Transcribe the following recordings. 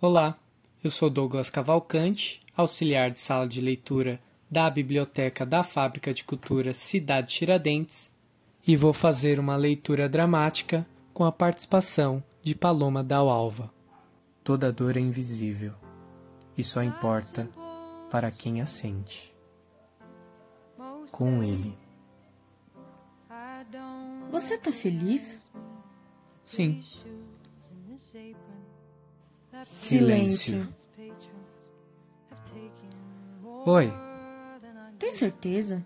Olá, eu sou Douglas Cavalcante, auxiliar de sala de leitura da Biblioteca da Fábrica de Cultura Cidade Tiradentes, e vou fazer uma leitura dramática com a participação de Paloma Dalalva. Toda dor é invisível e só importa para quem a sente. Com ele. Você tá feliz? Sim. Silêncio. Oi, Tem certeza?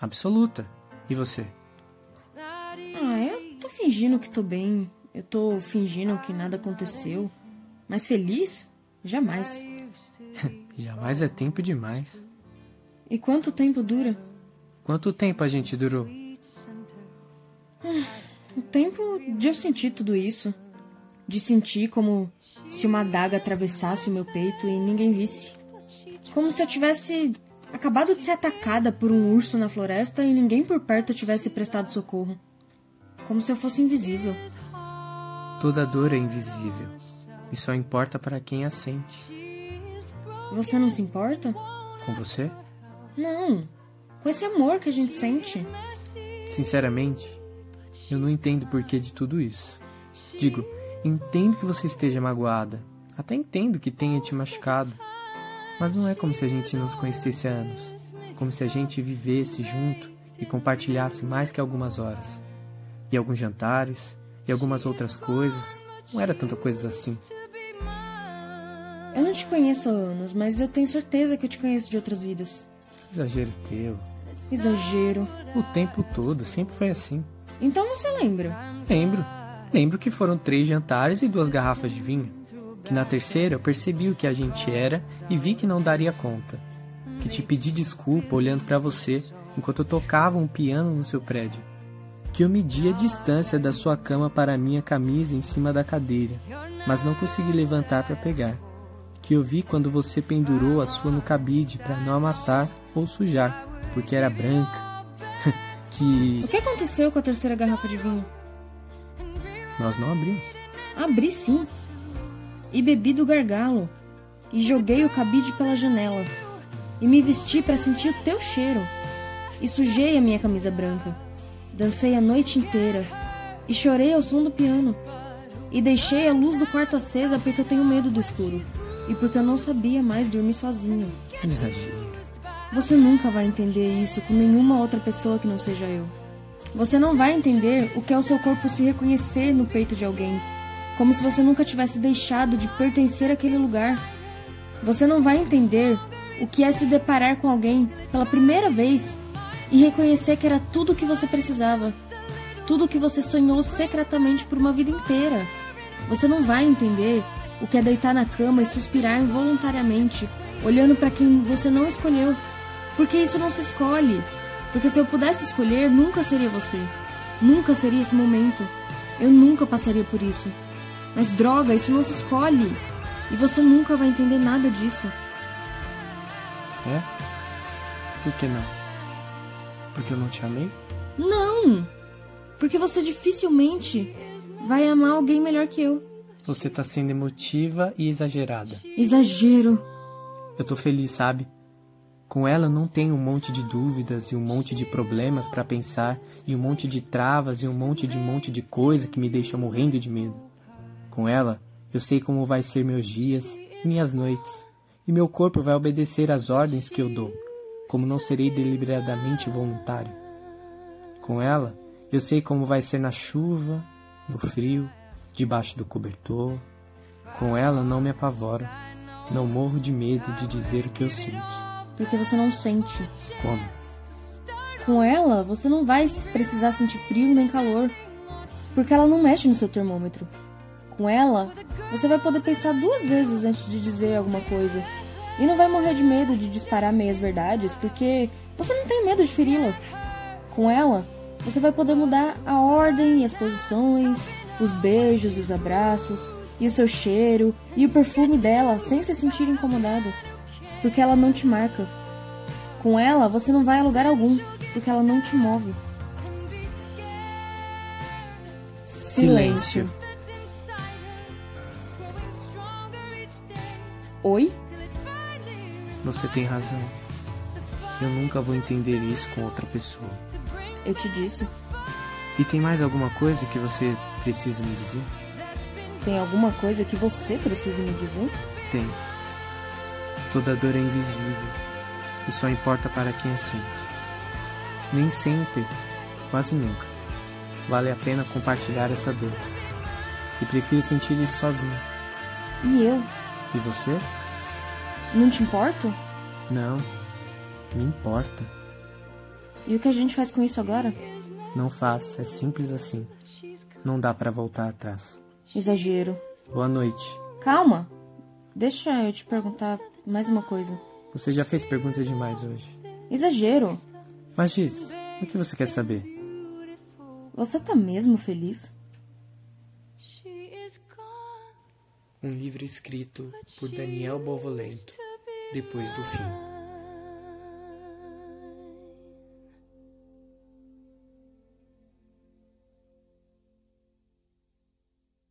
absoluta. E você? Ah, eu tô fingindo que tô bem. Eu tô fingindo que nada aconteceu. Mas feliz? Jamais. Jamais é tempo demais. E quanto tempo dura? Quanto tempo a gente durou? O tempo de eu sentir tudo isso. De sentir como se uma adaga atravessasse o meu peito e ninguém visse. Como se eu tivesse acabado de ser atacada por um urso na floresta e ninguém por perto tivesse prestado socorro. Como se eu fosse invisível. Toda dor é invisível e só importa para quem a sente. Você não se importa? Com você? Não. Com esse amor que a gente sente. Sinceramente, eu não entendo o porquê de tudo isso. Digo, entendo que você esteja magoada. Até entendo que tenha te machucado. Mas não é como se a gente não se conhecesse há anos. Como se a gente vivesse junto e compartilhasse mais que algumas horas. E alguns jantares, e algumas outras coisas. Não era tanta coisa assim. Eu não te conheço há anos, mas eu tenho certeza que eu te conheço de outras vidas. Exagero teu. Exagero. O tempo todo, sempre foi assim. Então você lembra? Lembro. Lembro que foram três jantares e duas garrafas de vinho. Que na terceira eu percebi o que a gente era e vi que não daria conta. Que te pedi desculpa olhando para você enquanto eu tocava um piano no seu prédio. Que eu medi a distância da sua cama para a minha camisa em cima da cadeira, mas não consegui levantar para pegar. Que eu vi quando você pendurou a sua no cabide para não amassar ou sujar, porque era branca. que O que aconteceu com a terceira garrafa de vinho? Nós não abrimos. Abri sim. E bebi do gargalo. E joguei o cabide pela janela. E me vesti para sentir o teu cheiro. E sujei a minha camisa branca. Dancei a noite inteira. E chorei ao som do piano. E deixei a luz do quarto acesa porque eu tenho medo do escuro. E porque eu não sabia mais dormir sozinho. Exagero. Você nunca vai entender isso com nenhuma outra pessoa que não seja eu. Você não vai entender o que é o seu corpo se reconhecer no peito de alguém, como se você nunca tivesse deixado de pertencer àquele lugar. Você não vai entender o que é se deparar com alguém pela primeira vez e reconhecer que era tudo o que você precisava, tudo o que você sonhou secretamente por uma vida inteira. Você não vai entender o que é deitar na cama e suspirar involuntariamente, olhando para quem você não escolheu, porque isso não se escolhe. Porque se eu pudesse escolher, nunca seria você. Nunca seria esse momento. Eu nunca passaria por isso. Mas droga, isso não se escolhe. E você nunca vai entender nada disso. É? Por que não? Porque eu não te amei? Não! Porque você dificilmente vai amar alguém melhor que eu. Você tá sendo emotiva e exagerada. Exagero. Eu tô feliz, sabe? Com ela não tenho um monte de dúvidas e um monte de problemas pra pensar e um monte de travas e um monte de monte de coisa que me deixa morrendo de medo. Com ela eu sei como vai ser meus dias, minhas noites, e meu corpo vai obedecer às ordens que eu dou, como não serei deliberadamente voluntário. Com ela eu sei como vai ser na chuva, no frio, debaixo do cobertor. Com ela não me apavoro, não morro de medo de dizer o que eu sinto. Porque você não sente. Como? Com ela, você não vai precisar sentir frio nem calor. Porque ela não mexe no seu termômetro. Com ela, você vai poder pensar duas vezes antes de dizer alguma coisa. E não vai morrer de medo de disparar meias verdades, porque você não tem medo de feri-la. Com ela, você vai poder mudar a ordem e as posições, os beijos e os abraços, e o seu cheiro e o perfume dela sem se sentir incomodado. Porque ela não te marca. Com ela, você não vai a lugar algum, porque ela não te move. Silêncio. Oi? Você tem razão. Eu nunca vou entender isso com outra pessoa. Eu te disse. E tem mais alguma coisa que você precisa me dizer? Tem alguma coisa que você precisa me dizer? Tem. Toda dor é invisível e só importa para quem a sente. Nem sempre, quase nunca, vale a pena compartilhar essa dor. E prefiro sentir isso sozinho. E eu? E você? Não te importo? Não, me importa. E o que a gente faz com isso agora? Não faz, é simples assim. Não dá para voltar atrás. Exagero. Boa noite. Calma. Deixa eu te perguntar mais uma coisa. Você já fez perguntas demais hoje. Exagero. Mas diz, o que você quer saber? Você tá mesmo feliz? Um livro escrito por Daniel Bovolento, depois do fim.